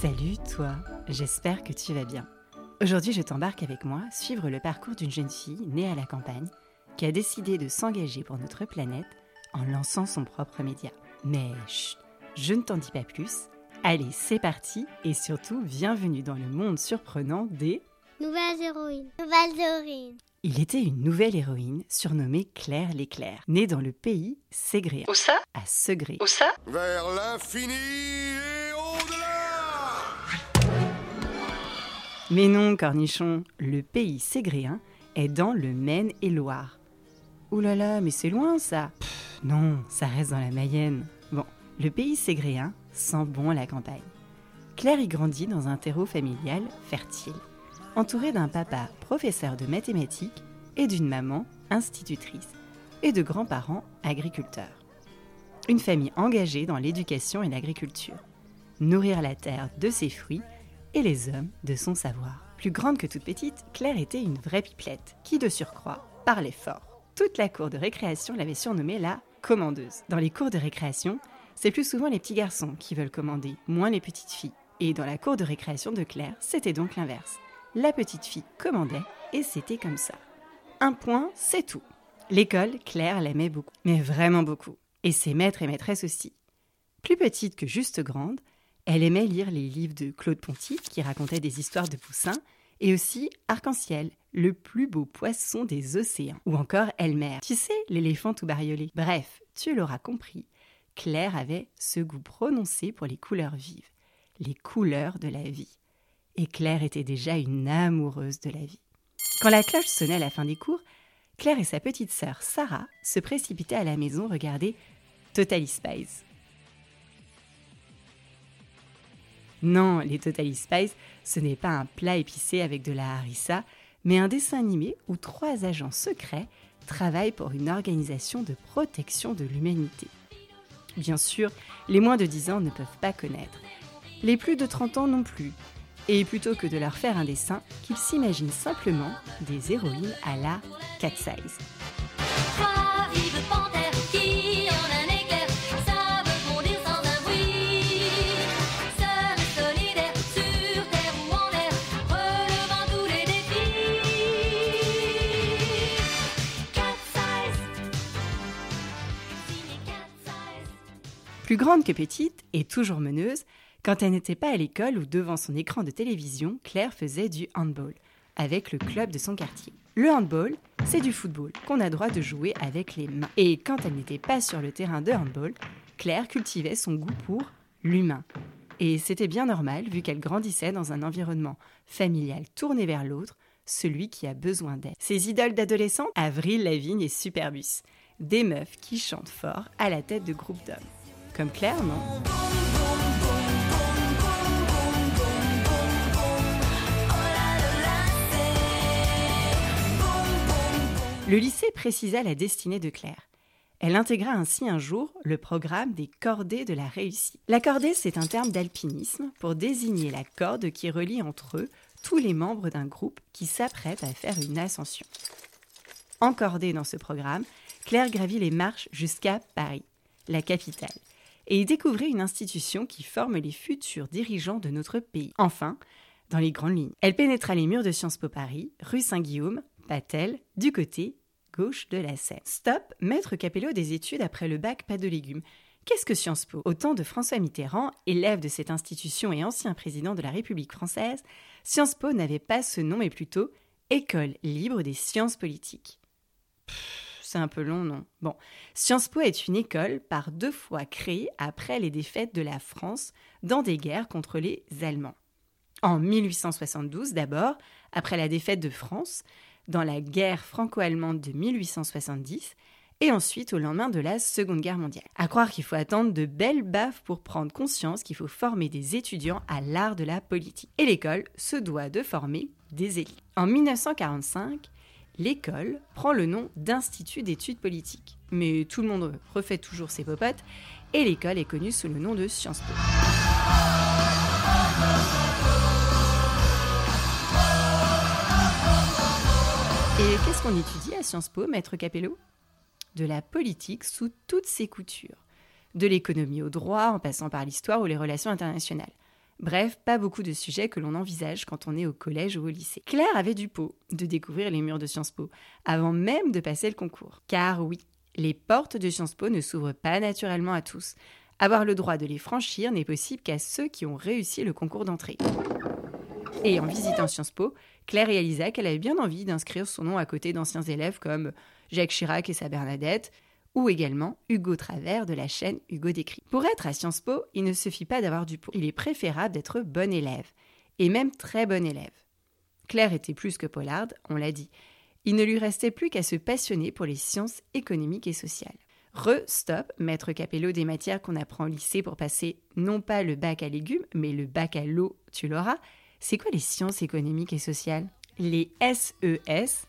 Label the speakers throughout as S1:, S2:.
S1: Salut toi, j'espère que tu vas bien. Aujourd'hui je t'embarque avec moi suivre le parcours d'une jeune fille née à la campagne qui a décidé de s'engager pour notre planète en lançant son propre média. Mais chut, je ne t'en dis pas plus. Allez, c'est parti et surtout bienvenue dans le monde surprenant des
S2: Nouvelles héroïnes. Nouvelles héroïnes.
S1: Il était une nouvelle héroïne surnommée Claire l'Éclair, née dans le pays ségréen.
S3: Où ça?
S1: À Segré.
S3: Où ça?
S4: Vers l'infini
S1: Mais non, cornichon, le pays ségréen est dans le Maine-et-Loire. Ouh là là, mais c'est loin ça Non, ça reste dans la Mayenne. Bon, le pays ségréen sent bon la campagne. Claire y grandit dans un terreau familial fertile, entourée d'un papa professeur de mathématiques et d'une maman institutrice, et de grands-parents agriculteurs. Une famille engagée dans l'éducation et l'agriculture. Nourrir la terre de ses fruits et les hommes de son savoir. Plus grande que toute petite, Claire était une vraie pipelette, qui de surcroît parlait fort. Toute la cour de récréation l'avait surnommée la commandeuse. Dans les cours de récréation, c'est plus souvent les petits garçons qui veulent commander, moins les petites filles. Et dans la cour de récréation de Claire, c'était donc l'inverse. La petite fille commandait et c'était comme ça. Un point, c'est tout. L'école, Claire l'aimait beaucoup, mais vraiment beaucoup. Et ses maîtres et maîtresses aussi. Plus petite que juste grande, elle aimait lire les livres de Claude Ponty qui racontaient des histoires de poussins et aussi Arc-en-ciel, le plus beau poisson des océans, ou encore Elmer, tu sais, l'éléphant tout bariolé. Bref, tu l'auras compris, Claire avait ce goût prononcé pour les couleurs vives, les couleurs de la vie. Et Claire était déjà une amoureuse de la vie. Quand la cloche sonnait à la fin des cours, Claire et sa petite sœur Sarah se précipitaient à la maison regarder Totally Spies. Non, les Totally Spies, ce n'est pas un plat épicé avec de la harissa, mais un dessin animé où trois agents secrets travaillent pour une organisation de protection de l'humanité. Bien sûr, les moins de 10 ans ne peuvent pas connaître. Les plus de 30 ans non plus. Et plutôt que de leur faire un dessin, qu'ils s'imaginent simplement des héroïnes à la cat size. Plus grande que petite et toujours meneuse, quand elle n'était pas à l'école ou devant son écran de télévision, Claire faisait du handball avec le club de son quartier. Le handball, c'est du football qu'on a droit de jouer avec les mains. Et quand elle n'était pas sur le terrain de handball, Claire cultivait son goût pour l'humain. Et c'était bien normal vu qu'elle grandissait dans un environnement familial tourné vers l'autre, celui qui a besoin d'aide. Ses idoles d'adolescents Avril Lavigne et Superbus. Des meufs qui chantent fort à la tête de groupes d'hommes. Comme Claire, non Le lycée précisa la destinée de Claire. Elle intégra ainsi un jour le programme des cordées de la réussite. La cordée, c'est un terme d'alpinisme pour désigner la corde qui relie entre eux tous les membres d'un groupe qui s'apprête à faire une ascension. Encordée dans ce programme, Claire gravit les marches jusqu'à Paris, la capitale, et y découvrit une institution qui forme les futurs dirigeants de notre pays. Enfin, dans les grandes lignes. Elle pénétra les murs de Sciences Po Paris, rue Saint-Guillaume, Patel, du côté gauche de la Seine. Stop, maître Capello des études après le bac pas de légumes. Qu'est-ce que Sciences Po? Au temps de François Mitterrand, élève de cette institution et ancien président de la République française, Sciences Po n'avait pas ce nom mais plutôt École libre des sciences politiques. C'est un peu long, non? Bon, Sciences Po est une école par deux fois créée après les défaites de la France dans des guerres contre les Allemands. En 1872 d'abord, après la défaite de France, dans la guerre franco-allemande de 1870, et ensuite au lendemain de la Seconde Guerre mondiale. À croire qu'il faut attendre de belles baffes pour prendre conscience qu'il faut former des étudiants à l'art de la politique. Et l'école se doit de former des élites. En 1945, l'école prend le nom d'Institut d'études politiques. Mais tout le monde refait toujours ses popotes, et l'école est connue sous le nom de Sciences Po. Et qu'est-ce qu'on étudie à Sciences Po, maître Capello? De la politique sous toutes ses coutures. De l'économie au droit, en passant par l'histoire ou les relations internationales. Bref, pas beaucoup de sujets que l'on envisage quand on est au collège ou au lycée. Claire avait du pot de découvrir les murs de Sciences Po, avant même de passer le concours. Car oui, les portes de Sciences Po ne s'ouvrent pas naturellement à tous. Avoir le droit de les franchir n'est possible qu'à ceux qui ont réussi le concours d'entrée. Et en visitant Sciences Po, Claire réalisa qu'elle avait bien envie d'inscrire son nom à côté d'anciens élèves comme Jacques Chirac et sa Bernadette, ou également Hugo Travers de la chaîne Hugo Décrit. Pour être à Sciences Po, il ne suffit pas d'avoir du pot. Il est préférable d'être bon élève, et même très bon élève. Claire était plus que polarde, on l'a dit. Il ne lui restait plus qu'à se passionner pour les sciences économiques et sociales. Re-stop, maître Capello des matières qu'on apprend au lycée pour passer non pas le bac à légumes, mais le bac à l'eau, tu l'auras. C'est quoi les sciences économiques et sociales? Les E SES,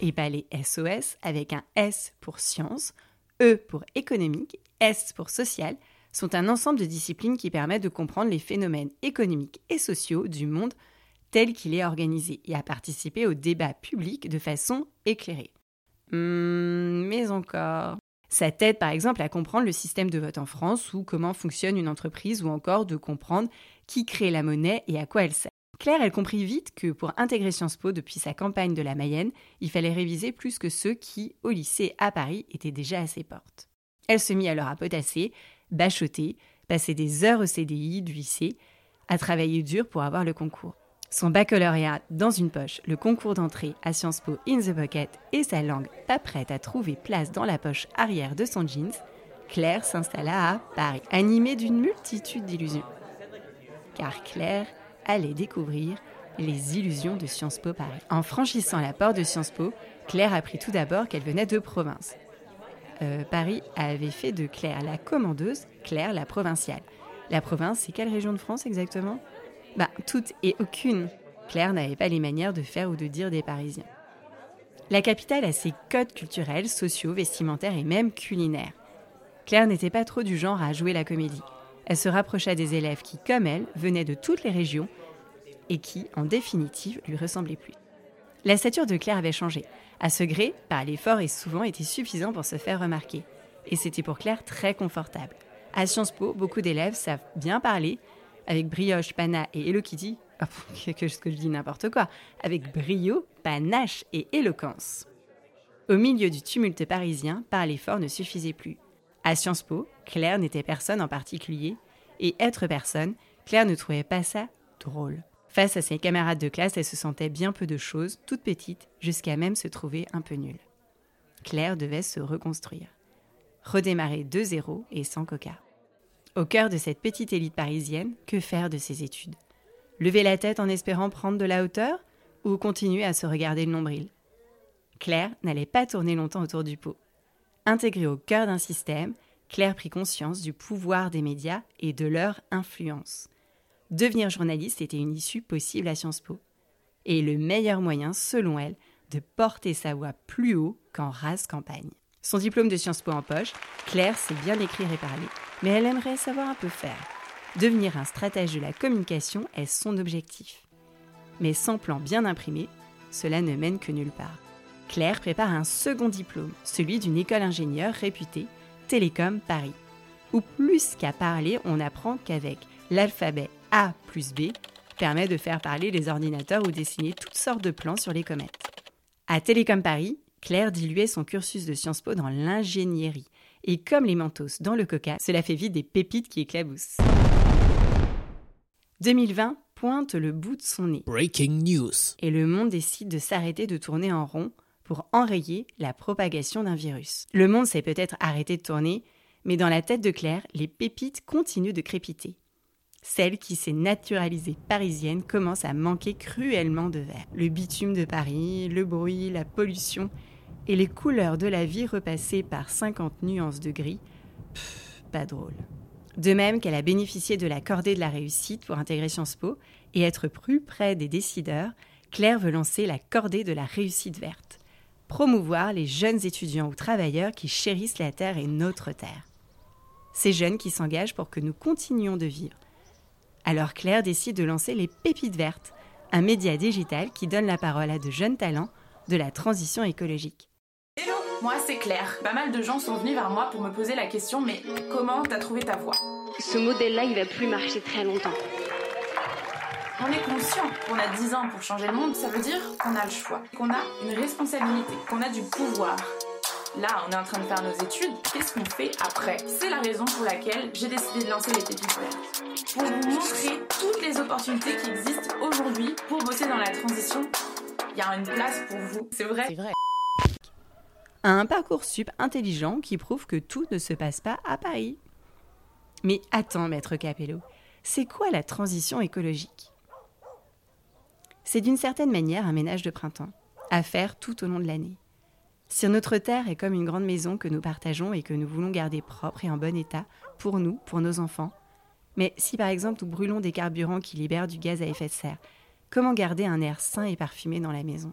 S1: et pas les SOS avec un S pour science, E pour économique, S pour social, sont un ensemble de disciplines qui permettent de comprendre les phénomènes économiques et sociaux du monde tel qu'il est organisé et à participer au débat public de façon éclairée. Hmm, mais encore. Ça t'aide par exemple à comprendre le système de vote en France ou comment fonctionne une entreprise ou encore de comprendre qui crée la monnaie et à quoi elle sert. Claire, elle comprit vite que pour intégrer Sciences Po depuis sa campagne de la Mayenne, il fallait réviser plus que ceux qui, au lycée à Paris, étaient déjà à ses portes. Elle se mit alors à potasser, bachoter, passer des heures au CDI du lycée, à travailler dur pour avoir le concours. Son baccalauréat dans une poche, le concours d'entrée à Sciences Po in the pocket et sa langue pas prête à trouver place dans la poche arrière de son jeans, Claire s'installa à Paris, animée d'une multitude d'illusions. Car Claire allait découvrir les illusions de Sciences Po Paris. En franchissant la porte de Sciences Po, Claire apprit tout d'abord qu'elle venait de province. Euh, Paris avait fait de Claire la commandeuse, Claire la provinciale. La province, c'est quelle région de France exactement? Bah, toutes et aucune. Claire n'avait pas les manières de faire ou de dire des Parisiens. La capitale a ses codes culturels, sociaux, vestimentaires et même culinaires. Claire n'était pas trop du genre à jouer la comédie. Elle se rapprocha des élèves qui, comme elle, venaient de toutes les régions et qui, en définitive, lui ressemblaient plus. La stature de Claire avait changé. À ce gré, parler fort et souvent était suffisant pour se faire remarquer. Et c'était pour Claire très confortable. À Sciences Po, beaucoup d'élèves savent bien parler, avec brioche, pana et Hello Kitty. Oh, que que je dis n'importe quoi. Avec brio, panache et éloquence. Au milieu du tumulte parisien, parler fort ne suffisait plus. À Sciences Po, Claire n'était personne en particulier, et être personne, Claire ne trouvait pas ça drôle. Face à ses camarades de classe, elle se sentait bien peu de choses, toute petite, jusqu'à même se trouver un peu nulle. Claire devait se reconstruire. Redémarrer de zéro et sans coca. Au cœur de cette petite élite parisienne, que faire de ses études? Lever la tête en espérant prendre de la hauteur ou continuer à se regarder le nombril? Claire n'allait pas tourner longtemps autour du pot. Intégrée au cœur d'un système, Claire prit conscience du pouvoir des médias et de leur influence. Devenir journaliste était une issue possible à Sciences Po. Et le meilleur moyen, selon elle, de porter sa voix plus haut qu'en rase campagne. Son diplôme de Sciences Po en poche, Claire sait bien écrire et parler, mais elle aimerait savoir un peu faire. Devenir un stratège de la communication est son objectif. Mais sans plan bien imprimé, cela ne mène que nulle part. Claire prépare un second diplôme, celui d'une école ingénieure réputée, Télécom Paris. Où plus qu'à parler, on apprend qu'avec l'alphabet A plus B permet de faire parler les ordinateurs ou dessiner toutes sortes de plans sur les comètes. À Télécom Paris, Claire diluait son cursus de Sciences Po dans l'ingénierie. Et comme les mentos dans le coca, cela fait vite des pépites qui éclaboussent. 2020 pointe le bout de son nez
S3: Breaking news.
S1: et le monde décide de s'arrêter de tourner en rond pour enrayer la propagation d'un virus. Le monde s'est peut-être arrêté de tourner, mais dans la tête de Claire, les pépites continuent de crépiter. Celle qui s'est naturalisée parisienne commence à manquer cruellement de verre. Le bitume de Paris, le bruit, la pollution et les couleurs de la vie repassées par 50 nuances de gris, pas drôle. De même qu'elle a bénéficié de la cordée de la réussite pour intégrer Sciences Po et être plus près des décideurs, Claire veut lancer la cordée de la réussite verte. Promouvoir les jeunes étudiants ou travailleurs qui chérissent la terre et notre terre. Ces jeunes qui s'engagent pour que nous continuions de vivre. Alors Claire décide de lancer les Pépites Vertes, un média digital qui donne la parole à de jeunes talents de la transition écologique.
S5: Hello,
S3: Moi, c'est clair. Pas mal de gens sont venus vers moi pour me poser la question mais comment t'as trouvé ta voix?
S5: Ce modèle-là, il va plus marcher très longtemps.
S3: On est conscient qu'on a 10 ans pour changer le monde, ça veut dire qu'on a le choix, qu'on a une responsabilité, qu'on a du pouvoir. Là, on est en train de faire nos études, qu'est-ce qu'on fait après? C'est la raison pour laquelle j'ai décidé de lancer les pépites. Pour vous montrer toutes les opportunités qui existent aujourd'hui pour bosser dans la transition, il y a une place pour vous, c'est vrai.
S1: C'est vrai. Un parcours sup intelligent qui prouve que tout ne se passe pas à Paris. Mais attends, maître Capello, c'est quoi la transition écologique? C'est d'une certaine manière un ménage de printemps, à faire tout au long de l'année. Si notre terre est comme une grande maison que nous partageons et que nous voulons garder propre et en bon état, pour nous, pour nos enfants, mais si par exemple nous brûlons des carburants qui libèrent du gaz à effet de serre, comment garder un air sain et parfumé dans la maison?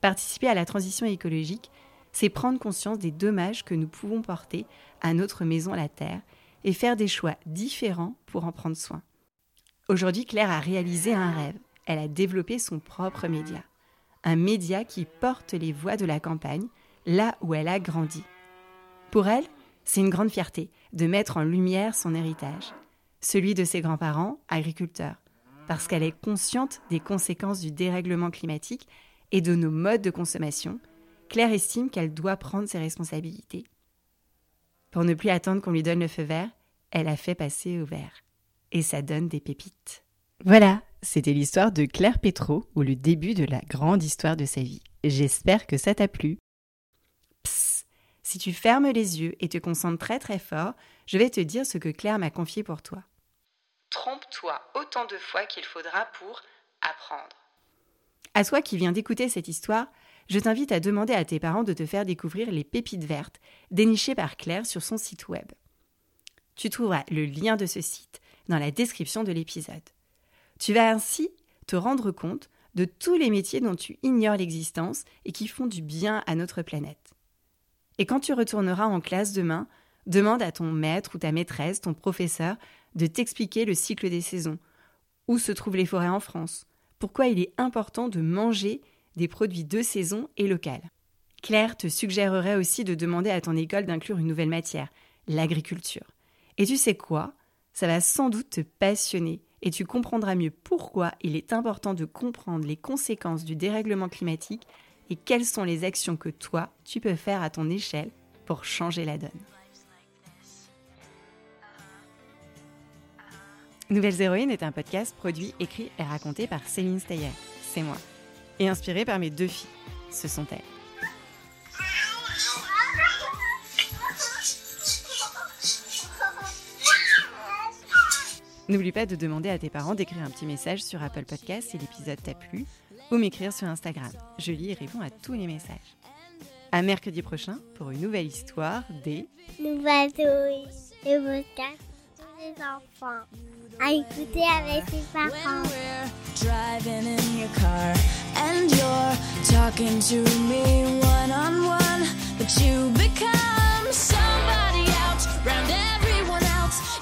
S1: Participer à la transition écologique, c'est prendre conscience des dommages que nous pouvons porter à notre maison la Terre et faire des choix différents pour en prendre soin. Aujourd'hui, Claire a réalisé un rêve. Elle a développé son propre média. Un média qui porte les voix de la campagne, là où elle a grandi. Pour elle, c'est une grande fierté de mettre en lumière son héritage, celui de ses grands-parents, agriculteurs, parce qu'elle est consciente des conséquences du dérèglement climatique et de nos modes de consommation, Claire estime qu'elle doit prendre ses responsabilités. Pour ne plus attendre qu'on lui donne le feu vert, elle a fait passer au vert. Et ça donne des pépites. Voilà, c'était l'histoire de Claire Pétro, ou le début de la grande histoire de sa vie. J'espère que ça t'a plu. Psst, si tu fermes les yeux et te concentres très très fort, je vais te dire ce que Claire m'a confié pour toi. Trompe-toi autant de fois qu'il faudra pour apprendre. À toi qui viens d'écouter cette histoire, je t'invite à demander à tes parents de te faire découvrir les pépites vertes dénichées par Claire sur son site web. Tu trouveras le lien de ce site dans la description de l'épisode. Tu vas ainsi te rendre compte de tous les métiers dont tu ignores l'existence et qui font du bien à notre planète. Et quand tu retourneras en classe demain, demande à ton maître ou ta maîtresse, ton professeur, de t'expliquer le cycle des saisons, où se trouvent les forêts en France, pourquoi il est important de manger des produits de saison et locaux. Claire te suggérerait aussi de demander à ton école d'inclure une nouvelle matière, l'agriculture. Et tu sais quoi? Ça va sans doute te passionner et tu comprendras mieux pourquoi il est important de comprendre les conséquences du dérèglement climatique et quelles sont les actions que toi, tu peux faire à ton échelle pour changer la donne. Nouvelles Héroïnes est un podcast produit, écrit et raconté par Céline Steyer, c'est moi, et inspiré par mes deux filles, ce sont elles. N'oublie pas de demander à tes parents d'écrire un petit message sur Apple Podcast si l'épisode t'a plu ou m'écrire sur Instagram. Je lis et réponds à tous les messages. À mercredi prochain pour une nouvelle histoire des
S2: nouvelles et podcasts des enfants à écouter avec ses parents.
S6: And you're talking to me one on one, but you become somebody else, round everyone else.